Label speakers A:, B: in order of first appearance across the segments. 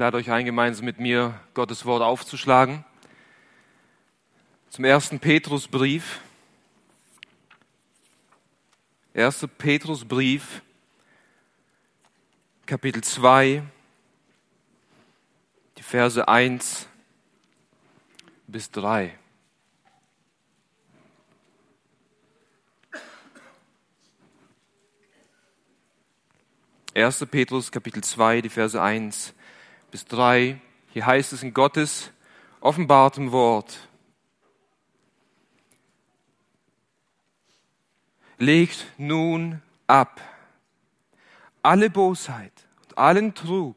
A: lade euch ein, gemeinsam mit mir Gottes Wort aufzuschlagen. Zum ersten Petrusbrief. Erster Petrusbrief, Kapitel 2, die Verse 1 bis 3. 1. Petrus Kapitel 2, die Verse 1 bis 3. Hier heißt es in Gottes offenbartem Wort. Legt nun ab alle Bosheit und allen Trug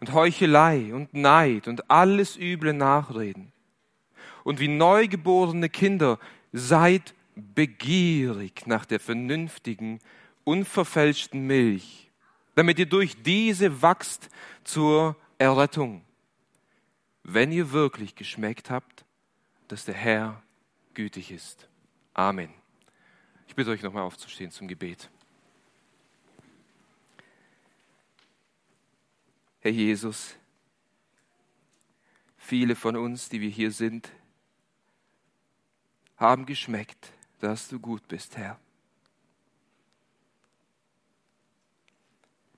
A: und Heuchelei und Neid und alles üble Nachreden. Und wie neugeborene Kinder seid begierig nach der vernünftigen, unverfälschten Milch damit ihr durch diese wachst zur Errettung, wenn ihr wirklich geschmeckt habt, dass der Herr gütig ist. Amen. Ich bitte euch nochmal aufzustehen zum Gebet. Herr Jesus, viele von uns, die wir hier sind, haben geschmeckt, dass du gut bist, Herr.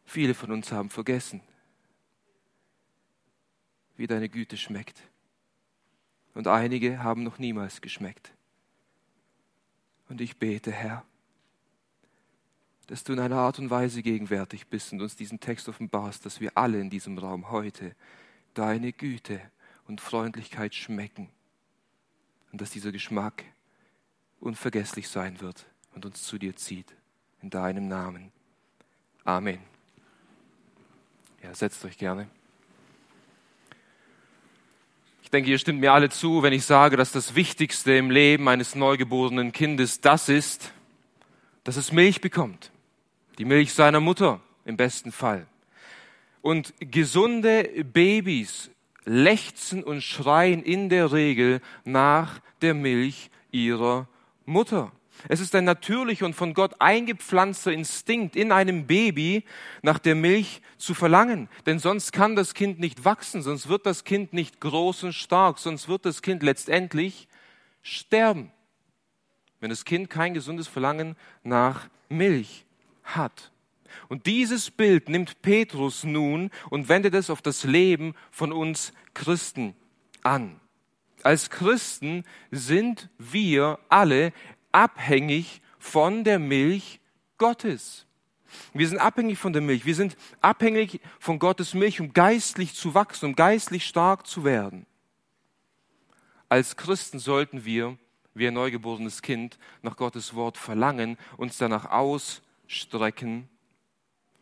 A: Viele von uns haben vergessen, wie deine Güte schmeckt. Und einige haben noch niemals geschmeckt. Und ich bete, Herr, dass du in einer Art und Weise gegenwärtig bist und uns diesen Text offenbarst, dass wir alle in diesem Raum heute deine Güte und Freundlichkeit schmecken und dass dieser Geschmack unvergesslich sein wird und uns zu dir zieht. In deinem Namen. Amen. Ja, setzt euch gerne. Ich denke, ihr stimmt mir alle zu, wenn ich sage, dass das Wichtigste im Leben eines neugeborenen Kindes das ist, dass es Milch bekommt. Die Milch seiner Mutter im besten Fall. Und gesunde Babys lechzen und schreien in der Regel nach der Milch ihrer Mutter. Es ist ein natürlicher und von Gott eingepflanzter Instinkt in einem Baby, nach der Milch zu verlangen. Denn sonst kann das Kind nicht wachsen, sonst wird das Kind nicht groß und stark, sonst wird das Kind letztendlich sterben. Wenn das Kind kein gesundes Verlangen nach Milch hat. Und dieses Bild nimmt Petrus nun und wendet es auf das Leben von uns Christen an. Als Christen sind wir alle abhängig von der Milch Gottes. Wir sind abhängig von der Milch. Wir sind abhängig von Gottes Milch, um geistlich zu wachsen, um geistlich stark zu werden. Als Christen sollten wir, wie ein neugeborenes Kind, nach Gottes Wort verlangen, uns danach ausstrecken.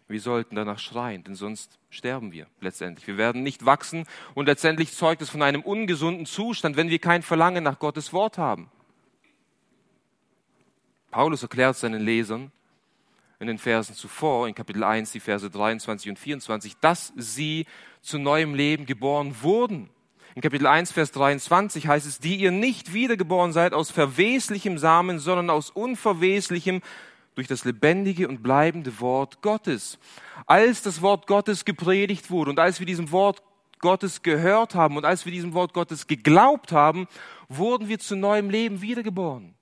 A: Wir sollten danach schreien, denn sonst sterben wir letztendlich. Wir werden nicht wachsen und letztendlich zeugt es von einem ungesunden Zustand, wenn wir kein Verlangen nach Gottes Wort haben. Paulus erklärt seinen Lesern in den Versen zuvor, in Kapitel 1, die Verse 23 und 24, dass sie zu neuem Leben geboren wurden. In Kapitel 1, Vers 23 heißt es, die ihr nicht wiedergeboren seid aus verweslichem Samen, sondern aus unverweslichem durch das lebendige und bleibende Wort Gottes. Als das Wort Gottes gepredigt wurde und als wir diesem Wort Gottes gehört haben und als wir diesem Wort Gottes geglaubt haben, wurden wir zu neuem Leben wiedergeboren.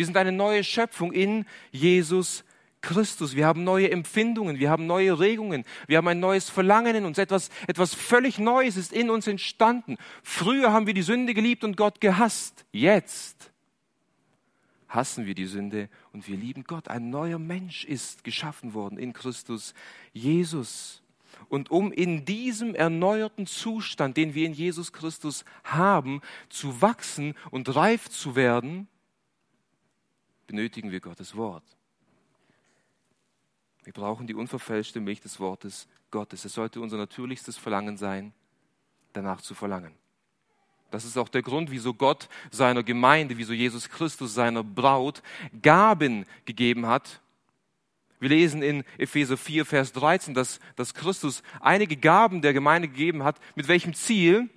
A: Wir sind eine neue Schöpfung in Jesus Christus. Wir haben neue Empfindungen, wir haben neue Regungen, wir haben ein neues Verlangen in uns. Etwas, etwas völlig Neues ist in uns entstanden. Früher haben wir die Sünde geliebt und Gott gehasst. Jetzt hassen wir die Sünde und wir lieben Gott. Ein neuer Mensch ist geschaffen worden in Christus Jesus. Und um in diesem erneuerten Zustand, den wir in Jesus Christus haben, zu wachsen und reif zu werden, benötigen wir Gottes Wort. Wir brauchen die unverfälschte Milch des Wortes Gottes. Es sollte unser natürlichstes Verlangen sein, danach zu verlangen. Das ist auch der Grund, wieso Gott seiner Gemeinde, wieso Jesus Christus seiner Braut Gaben gegeben hat. Wir lesen in Epheser 4, Vers 13, dass, dass Christus einige Gaben der Gemeinde gegeben hat. Mit welchem Ziel?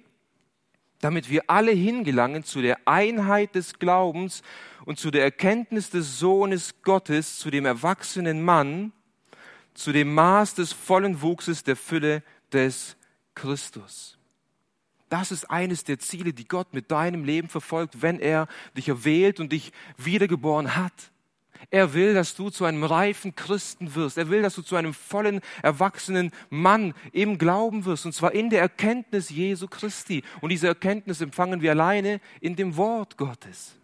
A: Damit wir alle hingelangen zu der Einheit des Glaubens und zu der Erkenntnis des Sohnes Gottes, zu dem erwachsenen Mann, zu dem Maß des vollen Wuchses der Fülle des Christus. Das ist eines der Ziele, die Gott mit deinem Leben verfolgt, wenn er dich erwählt und dich wiedergeboren hat. Er will, dass du zu einem reifen Christen wirst. Er will, dass du zu einem vollen, erwachsenen Mann im Glauben wirst. Und zwar in der Erkenntnis Jesu Christi. Und diese Erkenntnis empfangen wir alleine in dem Wort Gottes.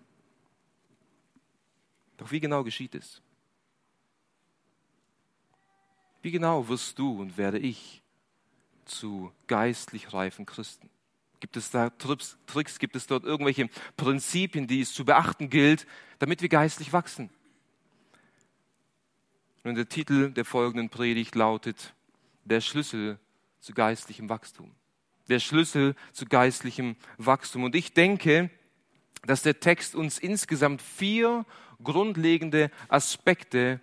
A: Doch wie genau geschieht es? Wie genau wirst du und werde ich zu geistlich reifen Christen? Gibt es da Tricks, gibt es dort irgendwelche Prinzipien, die es zu beachten gilt, damit wir geistlich wachsen? Und der Titel der folgenden Predigt lautet Der Schlüssel zu geistlichem Wachstum. Der Schlüssel zu geistlichem Wachstum. Und ich denke, dass der Text uns insgesamt vier grundlegende Aspekte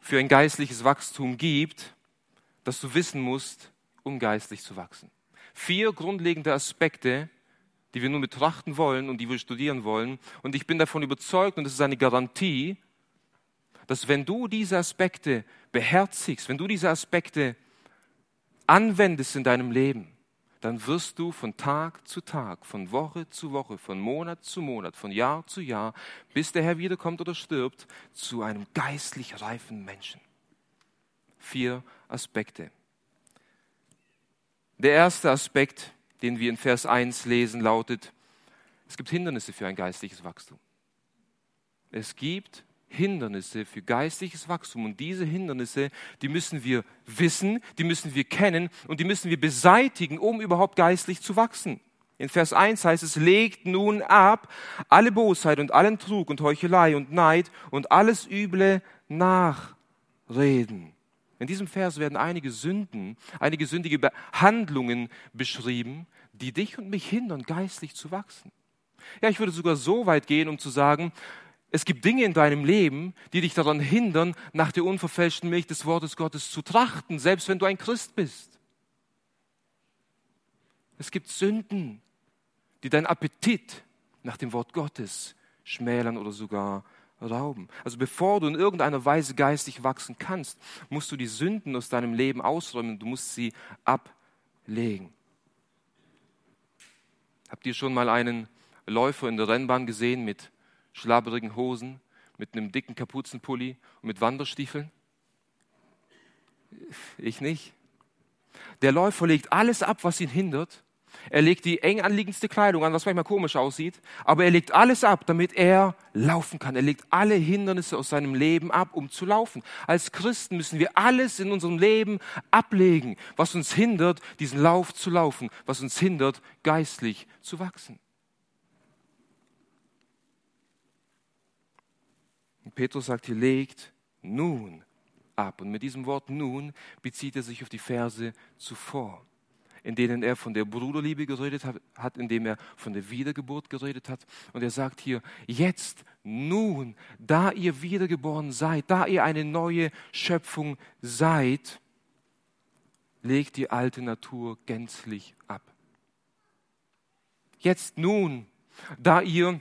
A: für ein geistliches Wachstum gibt, das du wissen musst, um geistlich zu wachsen vier grundlegende Aspekte, die wir nun betrachten wollen und die wir studieren wollen. Und ich bin davon überzeugt, und das ist eine Garantie, dass wenn du diese Aspekte beherzigst, wenn du diese Aspekte anwendest in deinem Leben, dann wirst du von Tag zu Tag, von Woche zu Woche, von Monat zu Monat, von Jahr zu Jahr, bis der Herr wiederkommt oder stirbt, zu einem geistlich reifen Menschen. Vier Aspekte. Der erste Aspekt, den wir in Vers 1 lesen, lautet, es gibt Hindernisse für ein geistliches Wachstum. Es gibt Hindernisse für geistliches Wachstum. Und diese Hindernisse, die müssen wir wissen, die müssen wir kennen und die müssen wir beseitigen, um überhaupt geistlich zu wachsen. In Vers 1 heißt es, legt nun ab alle Bosheit und allen Trug und Heuchelei und Neid und alles üble Nachreden. In diesem Vers werden einige Sünden, einige sündige Handlungen beschrieben, die dich und mich hindern, geistlich zu wachsen. Ja, ich würde sogar so weit gehen, um zu sagen, es gibt Dinge in deinem Leben, die dich daran hindern, nach der unverfälschten Milch des Wortes Gottes zu trachten, selbst wenn du ein Christ bist. Es gibt Sünden, die deinen Appetit nach dem Wort Gottes schmälern oder sogar rauben. Also bevor du in irgendeiner Weise geistig wachsen kannst, musst du die Sünden aus deinem Leben ausräumen, du musst sie ablegen. Habt ihr schon mal einen Läufer in der Rennbahn gesehen mit schlabberigen Hosen, mit einem dicken Kapuzenpulli und mit Wanderstiefeln? Ich nicht. Der Läufer legt alles ab, was ihn hindert, er legt die eng anliegendste Kleidung an, was manchmal komisch aussieht, aber er legt alles ab, damit er laufen kann. Er legt alle Hindernisse aus seinem Leben ab, um zu laufen. Als Christen müssen wir alles in unserem Leben ablegen, was uns hindert, diesen Lauf zu laufen, was uns hindert, geistlich zu wachsen. Und Petrus sagt hier, legt nun ab. Und mit diesem Wort nun bezieht er sich auf die Verse zuvor in denen er von der Bruderliebe geredet hat, in dem er von der Wiedergeburt geredet hat. Und er sagt hier, jetzt, nun, da ihr wiedergeboren seid, da ihr eine neue Schöpfung seid, legt die alte Natur gänzlich ab. Jetzt, nun, da ihr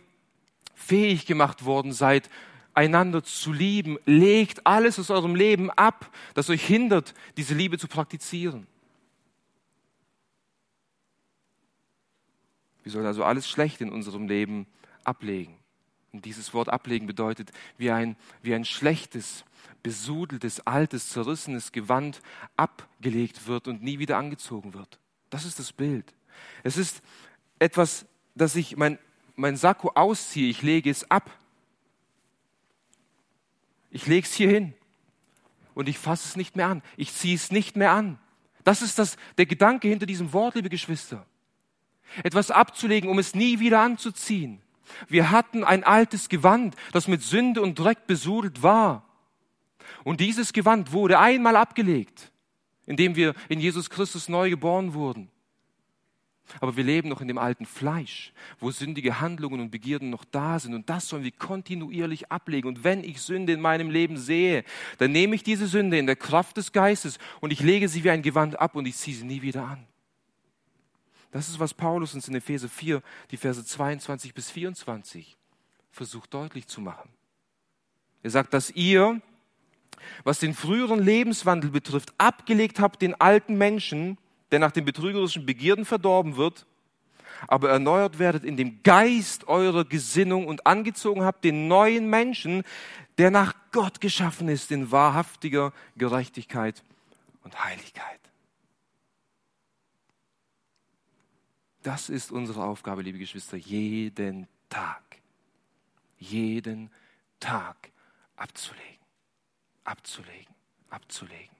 A: fähig gemacht worden seid, einander zu lieben, legt alles aus eurem Leben ab, das euch hindert, diese Liebe zu praktizieren. Wir sollen also alles Schlechte in unserem Leben ablegen. Und dieses Wort ablegen bedeutet, wie ein, wie ein schlechtes, besudeltes, altes, zerrissenes Gewand abgelegt wird und nie wieder angezogen wird. Das ist das Bild. Es ist etwas, dass ich mein, mein Sakko ausziehe, ich lege es ab. Ich lege es hier hin und ich fasse es nicht mehr an. Ich ziehe es nicht mehr an. Das ist das, der Gedanke hinter diesem Wort, liebe Geschwister etwas abzulegen, um es nie wieder anzuziehen. Wir hatten ein altes Gewand, das mit Sünde und Dreck besudelt war. Und dieses Gewand wurde einmal abgelegt, indem wir in Jesus Christus neu geboren wurden. Aber wir leben noch in dem alten Fleisch, wo sündige Handlungen und Begierden noch da sind. Und das sollen wir kontinuierlich ablegen. Und wenn ich Sünde in meinem Leben sehe, dann nehme ich diese Sünde in der Kraft des Geistes und ich lege sie wie ein Gewand ab und ich ziehe sie nie wieder an. Das ist, was Paulus uns in Epheser 4, die Verse 22 bis 24 versucht deutlich zu machen. Er sagt, dass ihr, was den früheren Lebenswandel betrifft, abgelegt habt den alten Menschen, der nach den betrügerischen Begierden verdorben wird, aber erneuert werdet in dem Geist eurer Gesinnung und angezogen habt den neuen Menschen, der nach Gott geschaffen ist in wahrhaftiger Gerechtigkeit und Heiligkeit. Das ist unsere Aufgabe, liebe Geschwister, jeden Tag, jeden Tag abzulegen, abzulegen, abzulegen.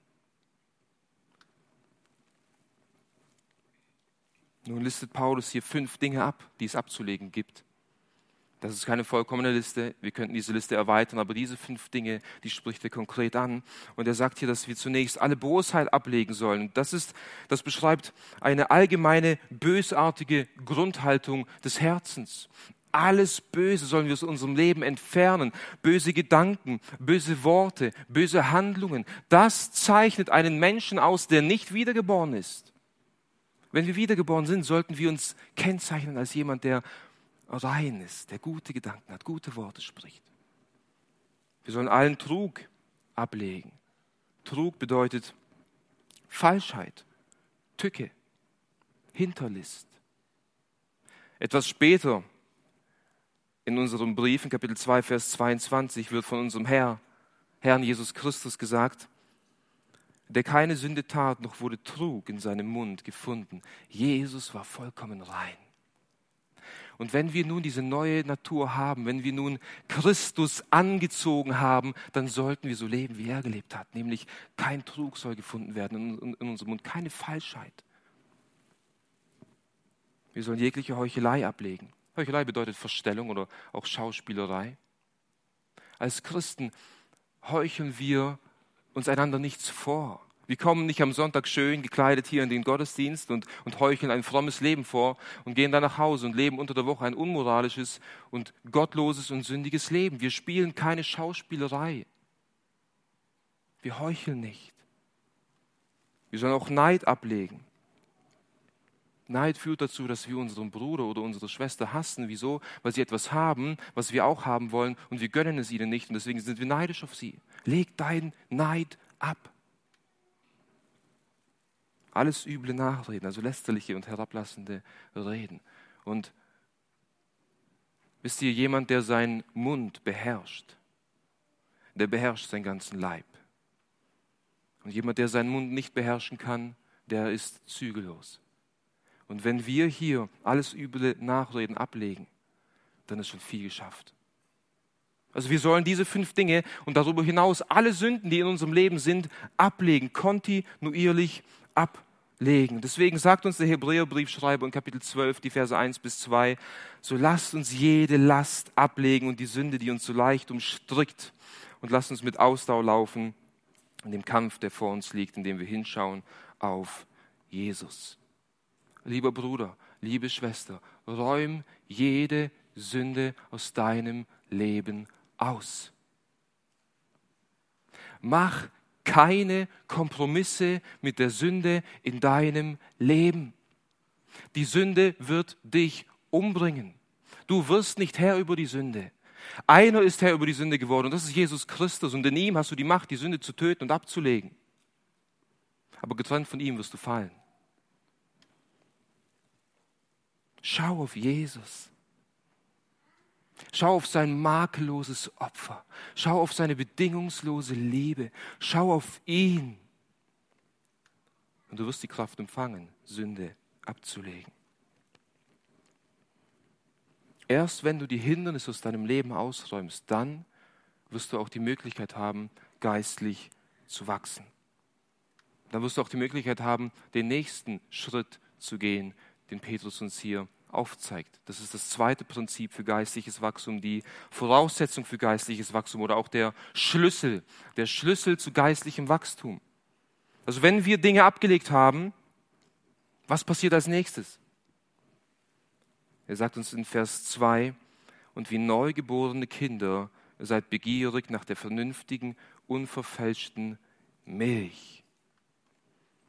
A: Nun listet Paulus hier fünf Dinge ab, die es abzulegen gibt. Das ist keine vollkommene Liste. Wir könnten diese Liste erweitern, aber diese fünf Dinge, die spricht er konkret an. Und er sagt hier, dass wir zunächst alle Bosheit ablegen sollen. Das ist, das beschreibt eine allgemeine bösartige Grundhaltung des Herzens. Alles Böse sollen wir aus unserem Leben entfernen. Böse Gedanken, böse Worte, böse Handlungen. Das zeichnet einen Menschen aus, der nicht wiedergeboren ist. Wenn wir wiedergeboren sind, sollten wir uns kennzeichnen als jemand, der rein ist, der gute Gedanken hat, gute Worte spricht. Wir sollen allen Trug ablegen. Trug bedeutet Falschheit, Tücke, Hinterlist. Etwas später in unserem Brief, in Kapitel 2, Vers 22, wird von unserem Herr, Herrn Jesus Christus gesagt, der keine Sünde tat, noch wurde Trug in seinem Mund gefunden. Jesus war vollkommen rein. Und wenn wir nun diese neue Natur haben, wenn wir nun Christus angezogen haben, dann sollten wir so leben, wie er gelebt hat. Nämlich kein Trug soll gefunden werden in, unserem Mund, keine Falschheit. Wir sollen jegliche Heuchelei ablegen. Heuchelei bedeutet Verstellung oder auch Schauspielerei. Als Christen heucheln wir uns einander nichts vor. Wir kommen nicht am Sonntag schön gekleidet hier in den Gottesdienst und, und heucheln ein frommes Leben vor und gehen dann nach Hause und leben unter der Woche ein unmoralisches und gottloses und sündiges Leben. Wir spielen keine Schauspielerei. Wir heucheln nicht. Wir sollen auch Neid ablegen. Neid führt dazu, dass wir unseren Bruder oder unsere Schwester hassen. Wieso? Weil sie etwas haben, was wir auch haben wollen und wir gönnen es ihnen nicht und deswegen sind wir neidisch auf sie. Leg deinen Neid ab. Alles üble Nachreden, also lästerliche und herablassende Reden. Und wisst ihr, jemand, der seinen Mund beherrscht, der beherrscht seinen ganzen Leib. Und jemand, der seinen Mund nicht beherrschen kann, der ist zügellos. Und wenn wir hier alles üble Nachreden ablegen, dann ist schon viel geschafft. Also wir sollen diese fünf Dinge und darüber hinaus alle Sünden, die in unserem Leben sind, ablegen, kontinuierlich ablegen. Deswegen sagt uns der Hebräerbriefschreiber in Kapitel 12, die Verse 1 bis 2, so lasst uns jede Last ablegen und die Sünde, die uns so leicht umstrickt und lasst uns mit Ausdauer laufen in dem Kampf, der vor uns liegt, indem wir hinschauen auf Jesus lieber Bruder, liebe Schwester, räum jede Sünde aus deinem Leben aus. Mach keine Kompromisse mit der Sünde in deinem Leben. Die Sünde wird dich umbringen. Du wirst nicht Herr über die Sünde. Einer ist Herr über die Sünde geworden und das ist Jesus Christus und in ihm hast du die Macht, die Sünde zu töten und abzulegen. Aber getrennt von ihm wirst du fallen. Schau auf Jesus. Schau auf sein makelloses Opfer. Schau auf seine bedingungslose Liebe. Schau auf ihn. Und du wirst die Kraft empfangen, Sünde abzulegen. Erst wenn du die Hindernisse aus deinem Leben ausräumst, dann wirst du auch die Möglichkeit haben, geistlich zu wachsen. Dann wirst du auch die Möglichkeit haben, den nächsten Schritt zu gehen, den Petrus uns hier aufzeigt. Das ist das zweite Prinzip für geistliches Wachstum, die Voraussetzung für geistliches Wachstum oder auch der Schlüssel, der Schlüssel zu geistlichem Wachstum. Also wenn wir Dinge abgelegt haben, was passiert als nächstes? Er sagt uns in Vers 2, und wie neugeborene Kinder seid begierig nach der vernünftigen, unverfälschten Milch.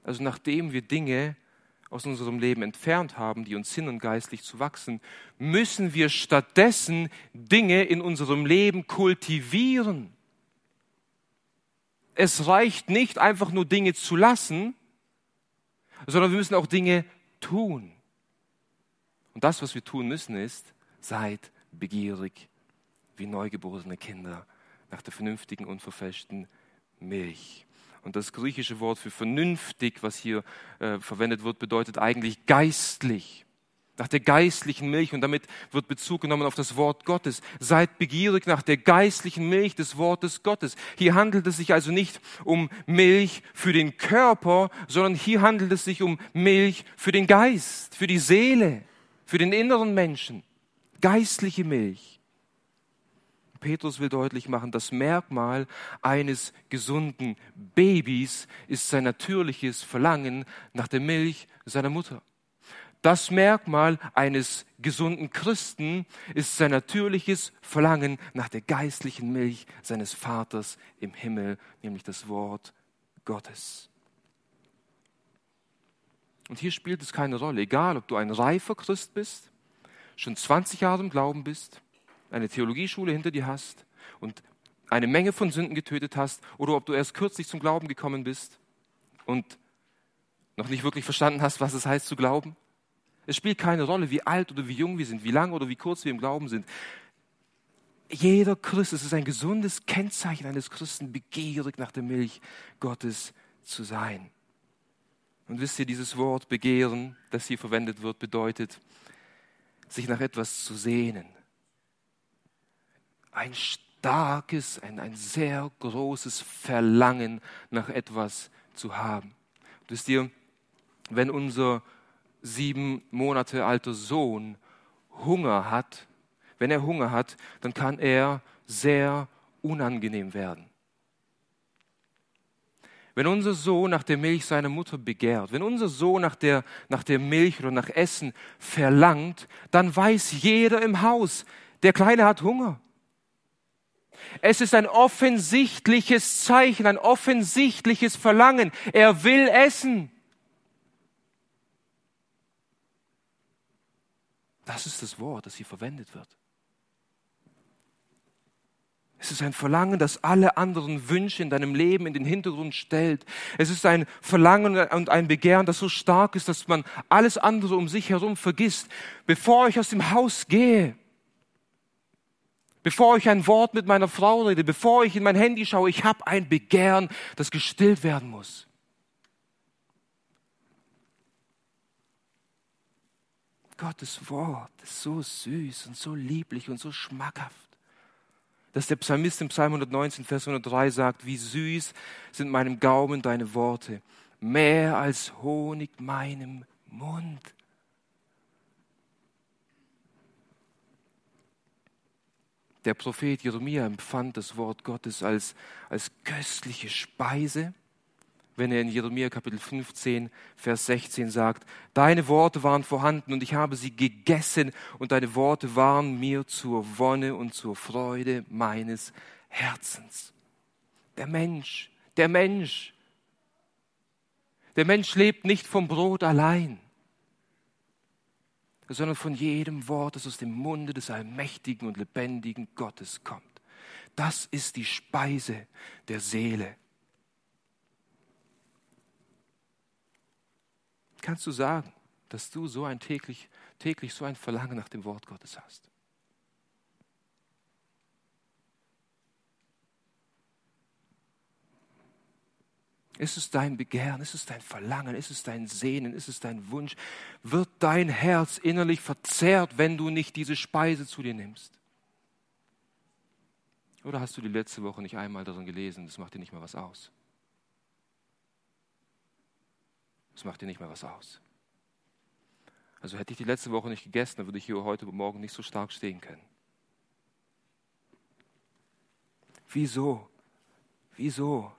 A: Also nachdem wir Dinge aus unserem Leben entfernt haben, die uns hindern, geistlich zu wachsen, müssen wir stattdessen Dinge in unserem Leben kultivieren. Es reicht nicht einfach nur Dinge zu lassen, sondern wir müssen auch Dinge tun. Und das, was wir tun müssen, ist, seid begierig wie neugeborene Kinder nach der vernünftigen, unverfälschten Milch. Und das griechische Wort für vernünftig, was hier äh, verwendet wird, bedeutet eigentlich geistlich nach der geistlichen Milch und damit wird Bezug genommen auf das Wort Gottes. Seid begierig nach der geistlichen Milch des Wortes Gottes. Hier handelt es sich also nicht um Milch für den Körper, sondern hier handelt es sich um Milch für den Geist, für die Seele, für den inneren Menschen. Geistliche Milch. Petrus will deutlich machen, das Merkmal eines gesunden Babys ist sein natürliches Verlangen nach der Milch seiner Mutter. Das Merkmal eines gesunden Christen ist sein natürliches Verlangen nach der geistlichen Milch seines Vaters im Himmel, nämlich das Wort Gottes. Und hier spielt es keine Rolle, egal ob du ein reifer Christ bist, schon 20 Jahre im Glauben bist, eine Theologieschule hinter dir hast und eine Menge von Sünden getötet hast, oder ob du erst kürzlich zum Glauben gekommen bist und noch nicht wirklich verstanden hast, was es heißt zu glauben. Es spielt keine Rolle, wie alt oder wie jung wir sind, wie lang oder wie kurz wir im Glauben sind. Jeder Christ, es ist ein gesundes Kennzeichen eines Christen, begierig nach der Milch Gottes zu sein. Und wisst ihr, dieses Wort begehren, das hier verwendet wird, bedeutet, sich nach etwas zu sehnen. Ein starkes, ein, ein sehr großes Verlangen nach etwas zu haben. Wisst ihr, wenn unser sieben Monate alter Sohn Hunger hat, wenn er Hunger hat, dann kann er sehr unangenehm werden. Wenn unser Sohn nach der Milch seiner Mutter begehrt, wenn unser Sohn nach der, nach der Milch oder nach Essen verlangt, dann weiß jeder im Haus, der Kleine hat Hunger. Es ist ein offensichtliches Zeichen, ein offensichtliches Verlangen. Er will essen. Das ist das Wort, das hier verwendet wird. Es ist ein Verlangen, das alle anderen Wünsche in deinem Leben in den Hintergrund stellt. Es ist ein Verlangen und ein Begehren, das so stark ist, dass man alles andere um sich herum vergisst. Bevor ich aus dem Haus gehe, bevor ich ein Wort mit meiner Frau rede, bevor ich in mein Handy schaue, ich habe ein Begehren, das gestillt werden muss. Gottes Wort ist so süß und so lieblich und so schmackhaft. Dass der Psalmist im Psalm 119, Vers 103 sagt, wie süß sind meinem Gaumen deine Worte, mehr als Honig meinem Mund. Der Prophet Jeremia empfand das Wort Gottes als, als köstliche Speise wenn er in Jeremia Kapitel 15, Vers 16 sagt, Deine Worte waren vorhanden und ich habe sie gegessen und deine Worte waren mir zur Wonne und zur Freude meines Herzens. Der Mensch, der Mensch, der Mensch lebt nicht vom Brot allein, sondern von jedem Wort, das aus dem Munde des allmächtigen und lebendigen Gottes kommt. Das ist die Speise der Seele. kannst du sagen, dass du so ein täglich, täglich so ein Verlangen nach dem Wort Gottes hast? Ist es dein Begehren? Ist es dein Verlangen? Ist es dein Sehnen? Ist es dein Wunsch? Wird dein Herz innerlich verzerrt, wenn du nicht diese Speise zu dir nimmst? Oder hast du die letzte Woche nicht einmal darin gelesen? Das macht dir nicht mal was aus. Das macht dir nicht mehr was aus. Also hätte ich die letzte Woche nicht gegessen, dann würde ich hier heute Morgen nicht so stark stehen können. Wieso? Wieso?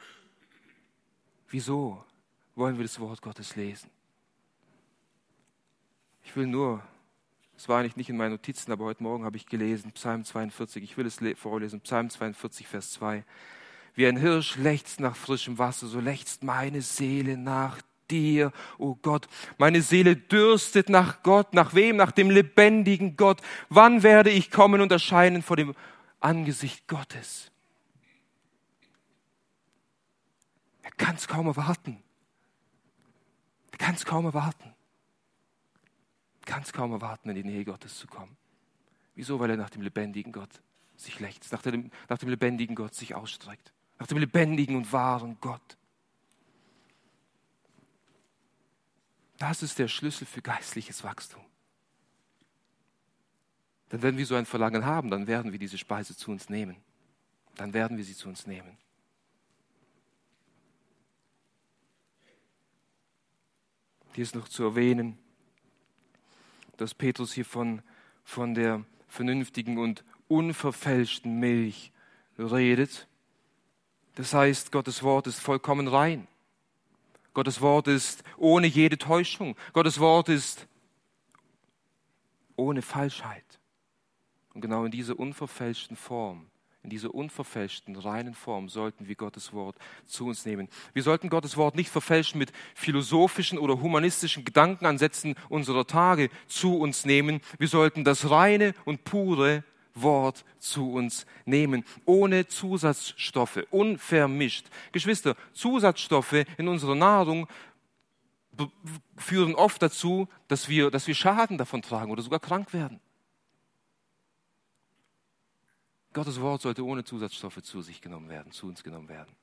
A: Wieso wollen wir das Wort Gottes lesen? Ich will nur, es war eigentlich nicht in meinen Notizen, aber heute Morgen habe ich gelesen, Psalm 42, ich will es vorlesen, Psalm 42, Vers 2. Wie ein Hirsch lechzt nach frischem Wasser, so lechzt meine Seele nach dir, o oh Gott. Meine Seele dürstet nach Gott. Nach wem? Nach dem lebendigen Gott. Wann werde ich kommen und erscheinen vor dem Angesicht Gottes? Er kann es kaum erwarten. Er kann es kaum erwarten. Kann es kaum erwarten, in die Nähe Gottes zu kommen. Wieso? Weil er nach dem lebendigen Gott sich lechzt, nach dem, nach dem lebendigen Gott sich ausstreckt, nach dem lebendigen und wahren Gott. Das ist der Schlüssel für geistliches Wachstum. Denn wenn wir so ein Verlangen haben, dann werden wir diese Speise zu uns nehmen. Dann werden wir sie zu uns nehmen. Hier ist noch zu erwähnen, dass Petrus hier von, von der vernünftigen und unverfälschten Milch redet. Das heißt, Gottes Wort ist vollkommen rein. Gottes Wort ist ohne jede Täuschung. Gottes Wort ist ohne Falschheit. Und genau in dieser unverfälschten Form, in dieser unverfälschten, reinen Form sollten wir Gottes Wort zu uns nehmen. Wir sollten Gottes Wort nicht verfälschen mit philosophischen oder humanistischen Gedankenansätzen unserer Tage zu uns nehmen. Wir sollten das reine und pure Wort zu uns nehmen, ohne Zusatzstoffe, unvermischt. Geschwister, Zusatzstoffe in unserer Nahrung führen oft dazu, dass wir, dass wir Schaden davon tragen oder sogar krank werden. Gottes Wort sollte ohne Zusatzstoffe zu sich genommen werden, zu uns genommen werden.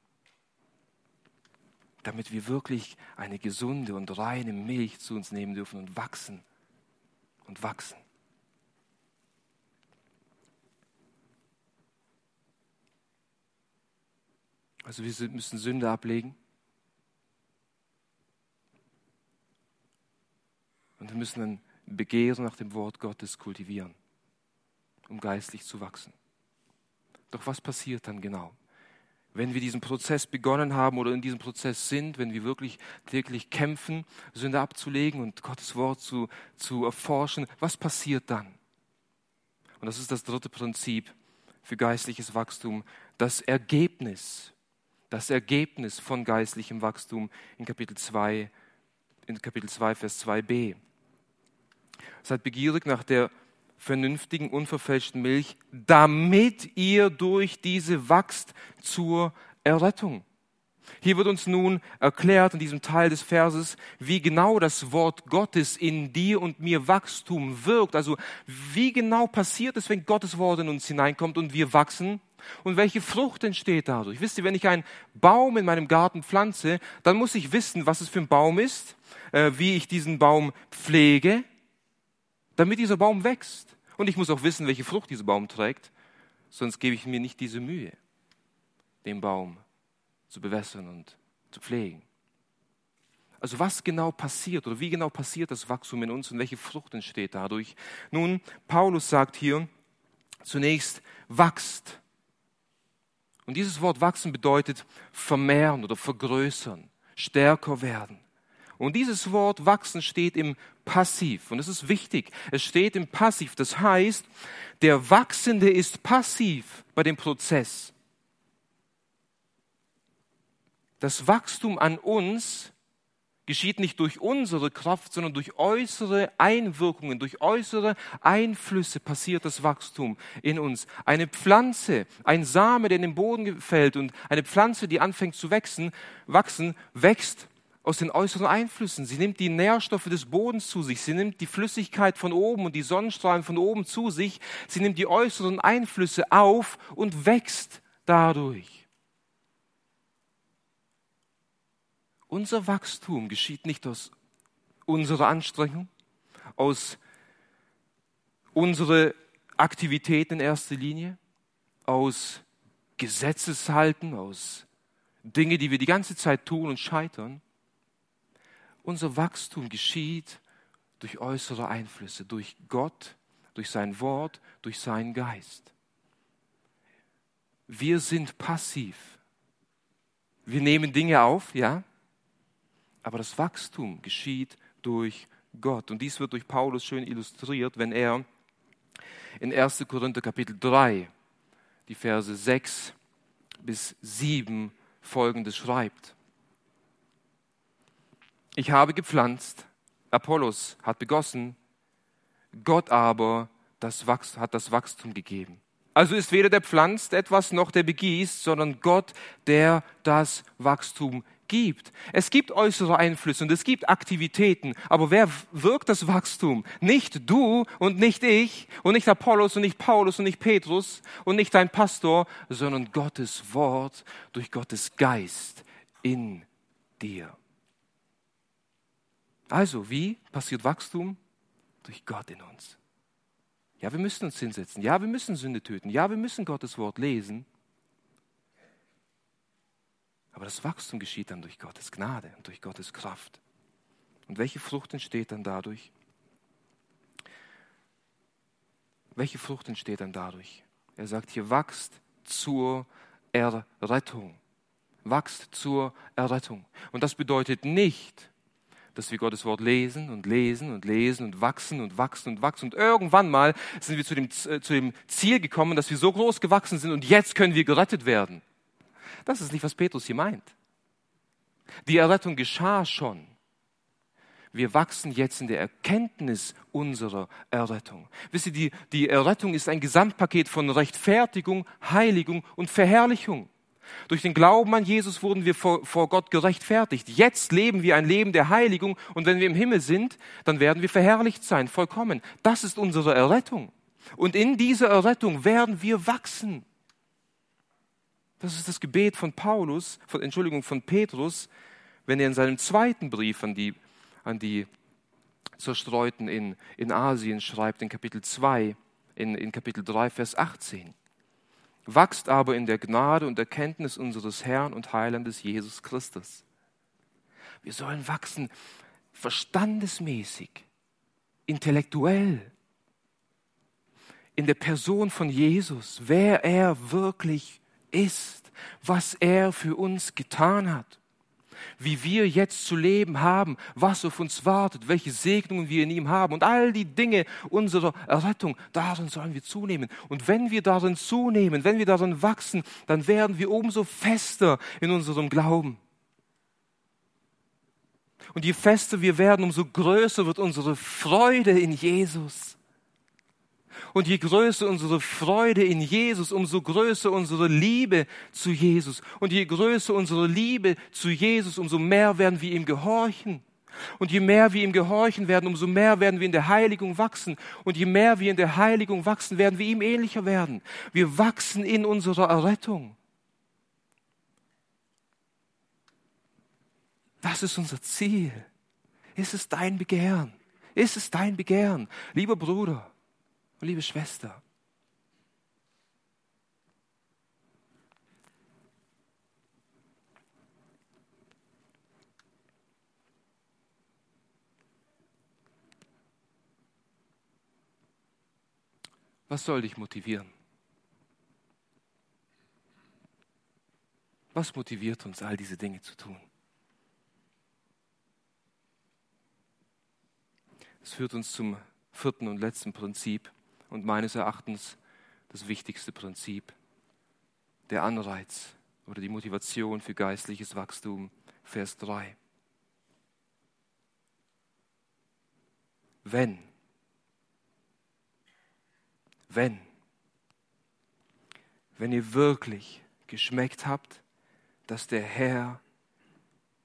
A: Damit wir wirklich eine gesunde und reine Milch zu uns nehmen dürfen und wachsen und wachsen. Also wir müssen Sünde ablegen. Und wir müssen ein Begehren nach dem Wort Gottes kultivieren, um geistlich zu wachsen. Doch was passiert dann genau? Wenn wir diesen Prozess begonnen haben oder in diesem Prozess sind, wenn wir wirklich täglich kämpfen, Sünde abzulegen und Gottes Wort zu, zu erforschen, was passiert dann? Und das ist das dritte Prinzip für geistliches Wachstum, das Ergebnis das Ergebnis von geistlichem Wachstum in Kapitel 2, in Kapitel 2, Vers 2b. Seid begierig nach der vernünftigen, unverfälschten Milch, damit ihr durch diese wachst zur Errettung. Hier wird uns nun erklärt in diesem Teil des Verses, wie genau das Wort Gottes in dir und mir Wachstum wirkt. Also wie genau passiert es, wenn Gottes Wort in uns hineinkommt und wir wachsen? Und welche Frucht entsteht dadurch? Wisst ihr, wenn ich einen Baum in meinem Garten pflanze, dann muss ich wissen, was es für ein Baum ist, äh, wie ich diesen Baum pflege, damit dieser Baum wächst. Und ich muss auch wissen, welche Frucht dieser Baum trägt, sonst gebe ich mir nicht diese Mühe, den Baum zu bewässern und zu pflegen. Also was genau passiert oder wie genau passiert das Wachstum in uns und welche Frucht entsteht dadurch? Nun, Paulus sagt hier zunächst, wachst. Und dieses Wort wachsen bedeutet vermehren oder vergrößern, stärker werden. Und dieses Wort wachsen steht im Passiv. Und es ist wichtig. Es steht im Passiv. Das heißt, der Wachsende ist passiv bei dem Prozess. Das Wachstum an uns geschieht nicht durch unsere Kraft, sondern durch äußere Einwirkungen, durch äußere Einflüsse passiert das Wachstum in uns. Eine Pflanze, ein Same, der in den Boden fällt und eine Pflanze, die anfängt zu wachsen, wachsen, wächst aus den äußeren Einflüssen. Sie nimmt die Nährstoffe des Bodens zu sich. Sie nimmt die Flüssigkeit von oben und die Sonnenstrahlen von oben zu sich. Sie nimmt die äußeren Einflüsse auf und wächst dadurch. Unser Wachstum geschieht nicht aus unserer Anstrengung, aus unserer Aktivität in erster Linie, aus Gesetzeshalten, aus Dinge, die wir die ganze Zeit tun und scheitern. Unser Wachstum geschieht durch äußere Einflüsse, durch Gott, durch sein Wort, durch seinen Geist. Wir sind passiv. Wir nehmen Dinge auf, ja, aber das Wachstum geschieht durch Gott. Und dies wird durch Paulus schön illustriert, wenn er in 1. Korinther Kapitel 3 die Verse 6 bis 7 folgendes schreibt. Ich habe gepflanzt, Apollos hat begossen, Gott aber das hat das Wachstum gegeben. Also ist weder der pflanzt etwas noch der begießt, sondern Gott, der das Wachstum gibt. Es gibt äußere Einflüsse und es gibt Aktivitäten, aber wer wirkt das Wachstum? Nicht du und nicht ich und nicht Apollos und nicht Paulus und nicht Petrus und nicht dein Pastor, sondern Gottes Wort durch Gottes Geist in dir. Also, wie passiert Wachstum? Durch Gott in uns. Ja, wir müssen uns hinsetzen. Ja, wir müssen Sünde töten. Ja, wir müssen Gottes Wort lesen. Aber das Wachstum geschieht dann durch Gottes Gnade und durch Gottes Kraft. Und welche Frucht entsteht dann dadurch? Welche Frucht entsteht dann dadurch? Er sagt hier, wachst zur Errettung. Wachst zur Errettung. Und das bedeutet nicht, dass wir Gottes Wort lesen und lesen und lesen und wachsen und wachsen und wachsen. Und irgendwann mal sind wir zu dem, äh, zu dem Ziel gekommen, dass wir so groß gewachsen sind und jetzt können wir gerettet werden. Das ist nicht, was Petrus hier meint. Die Errettung geschah schon. Wir wachsen jetzt in der Erkenntnis unserer Errettung. Wisst ihr, die, die Errettung ist ein Gesamtpaket von Rechtfertigung, Heiligung und Verherrlichung. Durch den Glauben an Jesus wurden wir vor, vor, Gott gerechtfertigt. Jetzt leben wir ein Leben der Heiligung und wenn wir im Himmel sind, dann werden wir verherrlicht sein, vollkommen. Das ist unsere Errettung. Und in dieser Errettung werden wir wachsen. Das ist das Gebet von Paulus, von, Entschuldigung, von Petrus, wenn er in seinem zweiten Brief an die, an die Zerstreuten in, in Asien schreibt, in Kapitel 2, in, in Kapitel 3, Vers 18. Wachst aber in der Gnade und Erkenntnis unseres Herrn und Heilandes Jesus Christus. Wir sollen wachsen verstandesmäßig, intellektuell, in der Person von Jesus, wer er wirklich ist was er für uns getan hat, wie wir jetzt zu leben haben, was auf uns wartet, welche Segnungen wir in ihm haben und all die Dinge unserer Errettung, darin sollen wir zunehmen. Und wenn wir darin zunehmen, wenn wir darin wachsen, dann werden wir umso fester in unserem Glauben. Und je fester wir werden, umso größer wird unsere Freude in Jesus. Und je größer unsere Freude in Jesus, umso größer unsere Liebe zu Jesus. Und je größer unsere Liebe zu Jesus, umso mehr werden wir ihm gehorchen. Und je mehr wir ihm gehorchen werden, umso mehr werden wir in der Heiligung wachsen. Und je mehr wir in der Heiligung wachsen, werden wir ihm ähnlicher werden. Wir wachsen in unserer Errettung. Das ist unser Ziel. Ist es dein Begehren? Ist es dein Begehren? Lieber Bruder, und liebe Schwester, Was soll dich motivieren? Was motiviert uns, all diese Dinge zu tun? Es führt uns zum vierten und letzten Prinzip und meines Erachtens das wichtigste Prinzip, der Anreiz oder die Motivation für geistliches Wachstum, Vers 3. Wenn, wenn, wenn ihr wirklich geschmeckt habt, dass der Herr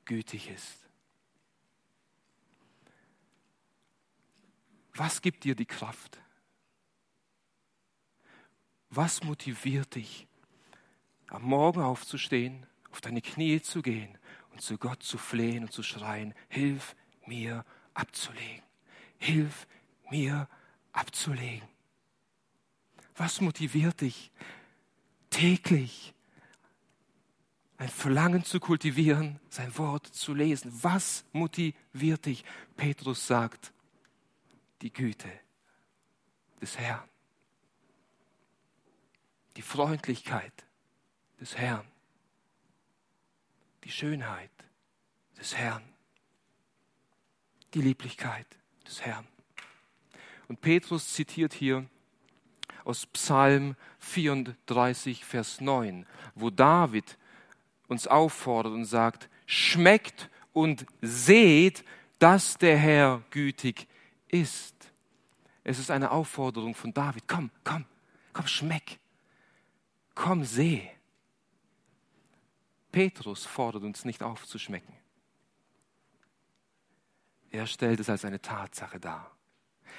A: gütig ist. Was gibt dir die Kraft? Was motiviert dich, am Morgen aufzustehen, auf deine Knie zu gehen und zu Gott zu flehen und zu schreien, hilf mir abzulegen, hilf mir abzulegen. Was motiviert dich, täglich ein Verlangen zu kultivieren, sein Wort zu lesen? Was motiviert dich? Petrus sagt, die Güte des Herrn die Freundlichkeit des Herrn, die Schönheit des Herrn, die Lieblichkeit des Herrn. Und Petrus zitiert hier aus Psalm 34, Vers 9, wo David uns auffordert und sagt, schmeckt und seht, dass der Herr gütig ist. Es ist eine Aufforderung von David. Komm, komm, komm, schmeck komm, seh. Petrus fordert uns nicht auf zu schmecken. Er stellt es als eine Tatsache dar.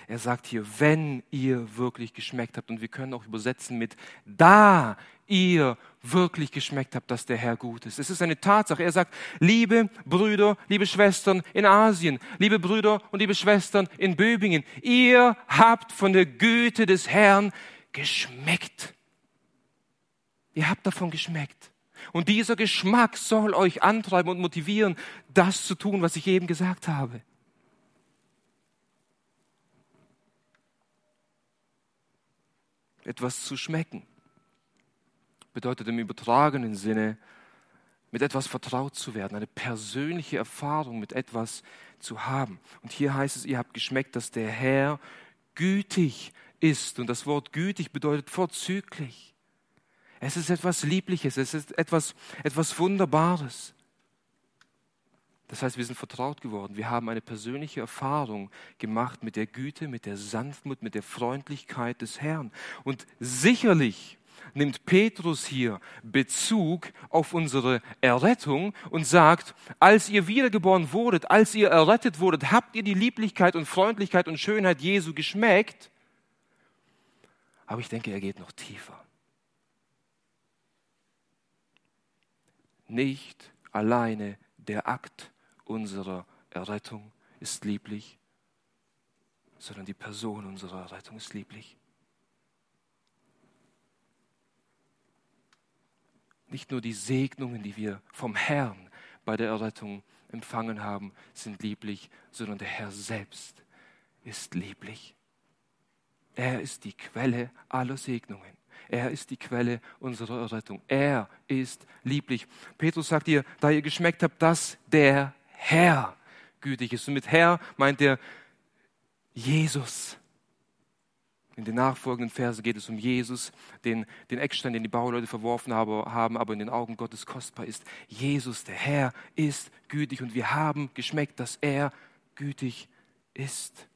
A: Er sagt hier, wenn ihr wirklich geschmeckt habt, und wir können auch übersetzen mit, da ihr wirklich geschmeckt habt, dass der Herr gut ist. Es ist eine Tatsache. Er sagt, liebe Brüder, liebe Schwestern in Asien, liebe Brüder und liebe Schwestern in Böbingen, ihr habt von der Güte des Herrn geschmeckt. Ihr habt davon geschmeckt. Und dieser Geschmack soll euch antreiben und motivieren, das zu tun, was ich eben gesagt habe. etwas zu schmecken. Bedeutet im übertragenen Sinne, mit etwas vertraut zu werden, eine persönliche Erfahrung mit etwas zu haben. Und hier heißt es, ihr habt geschmeckt, dass der Herr gütig ist. Und das Wort gütig bedeutet vorzüglich. Es ist etwas Liebliches, es ist etwas, etwas Wunderbares. Das heißt, wir sind vertraut geworden. Wir haben eine persönliche Erfahrung gemacht mit der Güte, mit der Sanftmut, mit der Freundlichkeit des Herrn. Und sicherlich nimmt Petrus hier Bezug auf unsere Errettung und sagt, als ihr wiedergeboren wurdet, als ihr errettet wurdet, habt ihr die Lieblichkeit und Freundlichkeit und Schönheit Jesu geschmeckt. Aber ich denke, er geht noch tiefer. Nicht alleine der Akt unserer Errettung ist lieblich, sondern die Person unserer Errettung ist lieblich. Nicht nur die Segnungen, die wir vom Herrn bei der Errettung empfangen haben, sind lieblich, sondern der Herr selbst ist lieblich. Er ist die Quelle aller Segnungen. Er ist die Quelle unserer Errettung. Er ist lieblich. Petrus sagt ihr, da ihr geschmeckt habt, dass der Herr gütig ist. Und mit Herr meint er Jesus. In den nachfolgenden Versen geht es um Jesus, den, den Eckstein, den die Bauleute verworfen haben, aber in den Augen Gottes kostbar ist. Jesus, der Herr, ist gütig und wir haben geschmeckt, dass er gütig ist.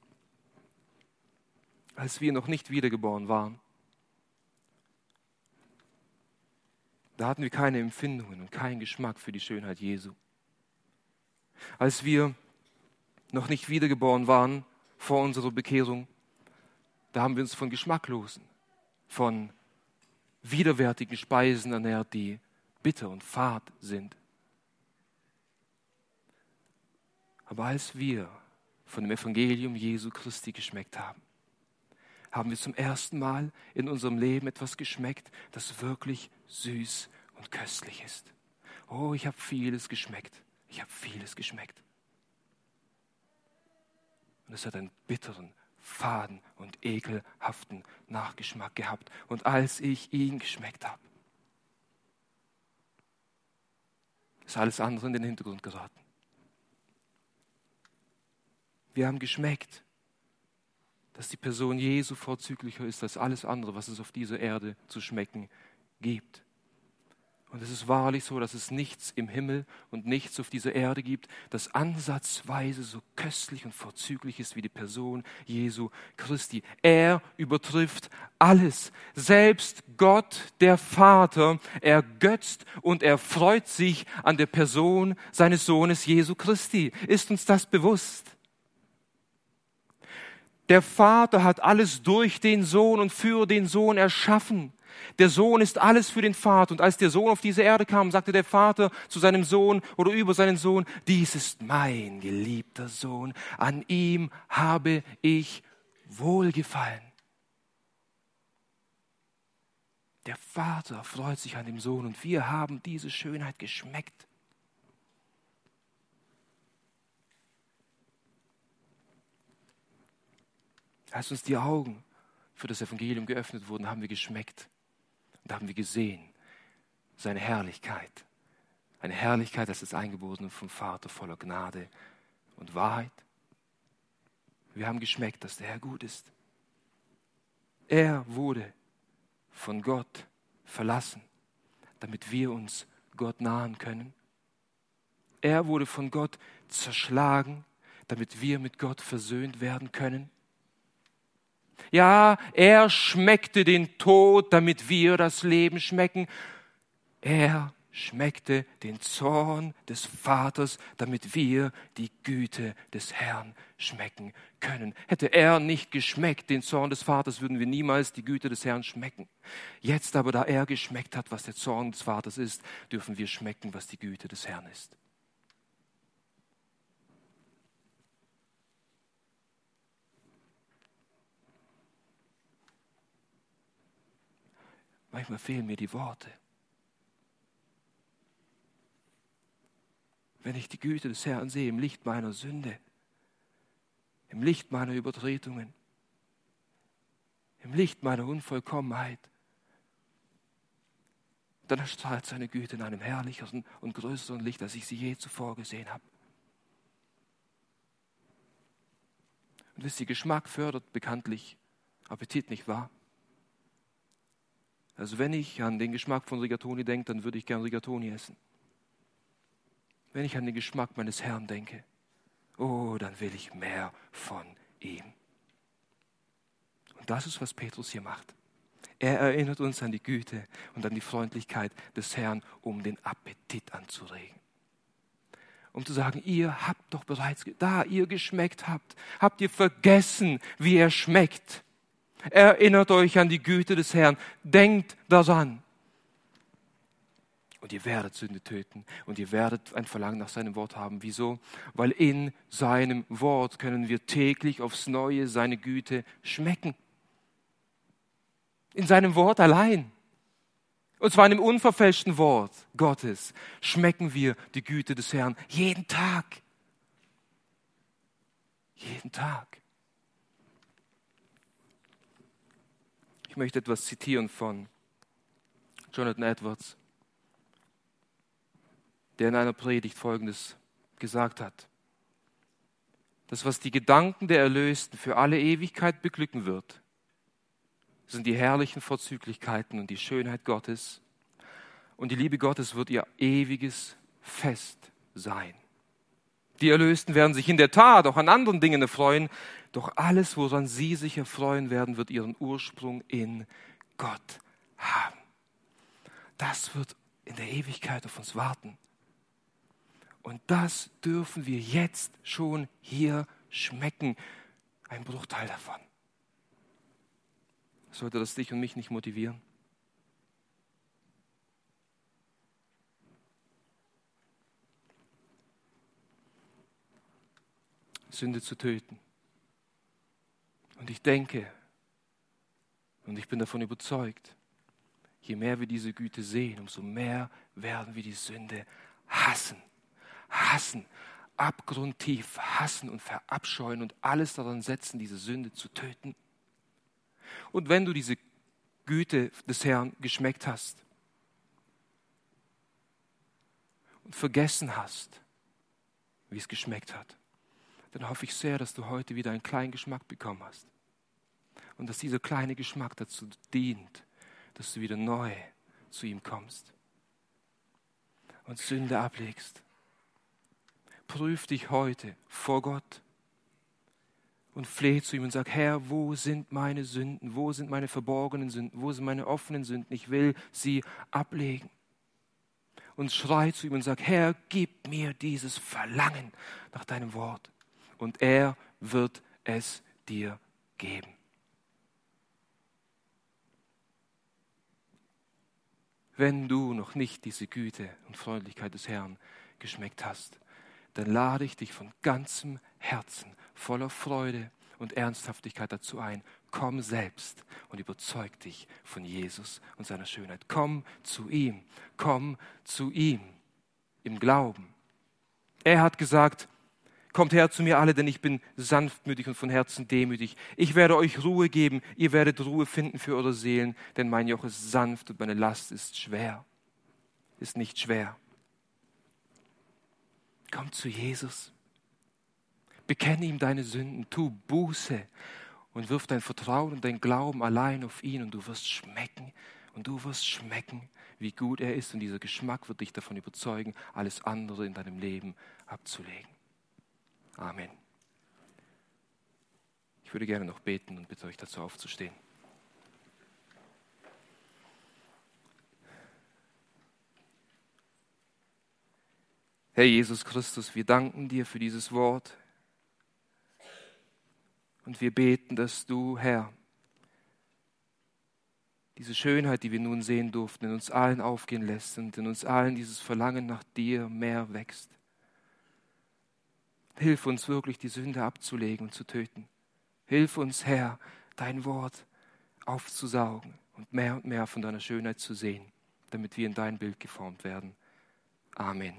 A: Als wir noch nicht wiedergeboren waren, da hatten wir keine Empfindungen und keinen Geschmack für die Schönheit Jesu. Als wir noch nicht wiedergeboren waren vor unserer Bekehrung, da haben wir uns von geschmacklosen, von widerwärtigen Speisen ernährt, die bitter und fad sind. Aber als wir von dem Evangelium Jesu Christi geschmeckt haben, haben wir zum ersten Mal in unserem Leben etwas geschmeckt, das wirklich süß und köstlich ist. Oh, ich habe vieles geschmeckt. Ich habe vieles geschmeckt. Und es hat einen bitteren, faden und ekelhaften Nachgeschmack gehabt. Und als ich ihn geschmeckt habe, ist alles andere in den Hintergrund geraten. Wir haben geschmeckt, dass die Person Jesu vorzüglicher ist als alles andere, was es auf dieser Erde zu schmecken gibt. Und es ist wahrlich so, dass es nichts im Himmel und nichts auf dieser Erde gibt, das ansatzweise so köstlich und vorzüglich ist wie die Person Jesu Christi. Er übertrifft alles. Selbst Gott, der Vater, ergötzt und er freut sich an der Person seines Sohnes Jesu Christi. Ist uns das bewusst? Der Vater hat alles durch den Sohn und für den Sohn erschaffen. Der Sohn ist alles für den Vater. Und als der Sohn auf diese Erde kam, sagte der Vater zu seinem Sohn oder über seinen Sohn, dies ist mein geliebter Sohn, an ihm habe ich wohlgefallen. Der Vater freut sich an dem Sohn und wir haben diese Schönheit geschmeckt. Als uns die Augen für das Evangelium geöffnet wurden, haben wir geschmeckt. Und haben wir gesehen, seine Herrlichkeit. Eine Herrlichkeit, das ist eingeboren vom Vater voller Gnade und Wahrheit. Wir haben geschmeckt, dass der Herr gut ist. Er wurde von Gott verlassen, damit wir uns Gott nahen können. Er wurde von Gott zerschlagen, damit wir mit Gott versöhnt werden können. Ja, er schmeckte den Tod, damit wir das Leben schmecken. Er schmeckte den Zorn des Vaters, damit wir die Güte des Herrn schmecken können. Hätte er nicht geschmeckt, den Zorn des Vaters, würden wir niemals die Güte des Herrn schmecken. Jetzt aber, da er geschmeckt hat, was der Zorn des Vaters ist, dürfen wir schmecken, was die Güte des Herrn ist. Manchmal fehlen mir die Worte. wenn ich die Güte des Herrn sehe im Licht meiner Sünde, im Licht meiner Übertretungen, im Licht meiner Unvollkommenheit, dann erstrahlt seine Güte in einem herrlicheren und größeren Licht, als ich sie je zuvor gesehen habe. Und wisst ihr, Geschmack fördert bekanntlich Appetit, nicht wahr? Also wenn ich an den Geschmack von Rigatoni denke, dann würde ich gern Rigatoni essen wenn ich an den Geschmack meines Herrn denke, oh, dann will ich mehr von ihm. Und das ist, was Petrus hier macht. Er erinnert uns an die Güte und an die Freundlichkeit des Herrn, um den Appetit anzuregen. Um zu sagen, ihr habt doch bereits, da ihr geschmeckt habt, habt ihr vergessen, wie er schmeckt. Erinnert euch an die Güte des Herrn. Denkt daran. Und ihr werdet Sünde töten und ihr werdet ein Verlangen nach seinem Wort haben. Wieso? Weil in seinem Wort können wir täglich aufs Neue seine Güte schmecken. In seinem Wort allein. Und zwar in dem unverfälschten Wort Gottes schmecken wir die Güte des Herrn jeden Tag. Jeden Tag. Ich möchte etwas zitieren von Jonathan Edwards der in einer Predigt Folgendes gesagt hat. Das, was die Gedanken der Erlösten für alle Ewigkeit beglücken wird, sind die herrlichen Vorzüglichkeiten und die Schönheit Gottes. Und die Liebe Gottes wird ihr ewiges Fest sein. Die Erlösten werden sich in der Tat auch an anderen Dingen erfreuen, doch alles, woran sie sich erfreuen werden, wird ihren Ursprung in Gott haben. Das wird in der Ewigkeit auf uns warten. Und das dürfen wir jetzt schon hier schmecken. Ein Bruchteil davon. Sollte das dich und mich nicht motivieren? Sünde zu töten. Und ich denke, und ich bin davon überzeugt, je mehr wir diese Güte sehen, umso mehr werden wir die Sünde hassen hassen, abgrundtief hassen und verabscheuen und alles daran setzen, diese Sünde zu töten. Und wenn du diese Güte des Herrn geschmeckt hast und vergessen hast, wie es geschmeckt hat, dann hoffe ich sehr, dass du heute wieder einen kleinen Geschmack bekommen hast. Und dass dieser kleine Geschmack dazu dient, dass du wieder neu zu ihm kommst und Sünde ablegst prüf dich heute vor Gott und fleh zu ihm und sag, Herr, wo sind meine Sünden? Wo sind meine verborgenen Sünden? Wo sind meine offenen Sünden? Ich will sie ablegen. Und schrei zu ihm und sag, Herr, gib mir dieses Verlangen nach deinem Wort. Und er wird es dir geben. Wenn du noch nicht diese Güte und Freundlichkeit des Herrn geschmeckt hast, dann lade ich dich von ganzem Herzen, voller Freude und Ernsthaftigkeit dazu ein. Komm selbst und überzeug dich von Jesus und seiner Schönheit. Komm zu ihm, komm zu ihm im Glauben. Er hat gesagt, Kommt her zu mir alle, denn ich bin sanftmütig und von Herzen demütig. Ich werde euch Ruhe geben, ihr werdet Ruhe finden für eure Seelen, denn mein Joch ist sanft und meine Last ist schwer. Ist nicht schwer. Komm zu Jesus. Bekenne ihm deine Sünden, tu Buße und wirf dein Vertrauen und dein Glauben allein auf ihn und du wirst schmecken und du wirst schmecken, wie gut er ist und dieser Geschmack wird dich davon überzeugen, alles andere in deinem Leben abzulegen. Amen. Ich würde gerne noch beten und bitte euch dazu aufzustehen. Herr Jesus Christus, wir danken dir für dieses Wort. Und wir beten, dass du, Herr, diese Schönheit, die wir nun sehen durften, in uns allen aufgehen lässt und in uns allen dieses Verlangen nach dir mehr wächst. Hilf uns wirklich, die Sünde abzulegen und zu töten. Hilf uns, Herr, dein Wort aufzusaugen und mehr und mehr von deiner Schönheit zu sehen, damit wir in dein Bild geformt werden. Amen.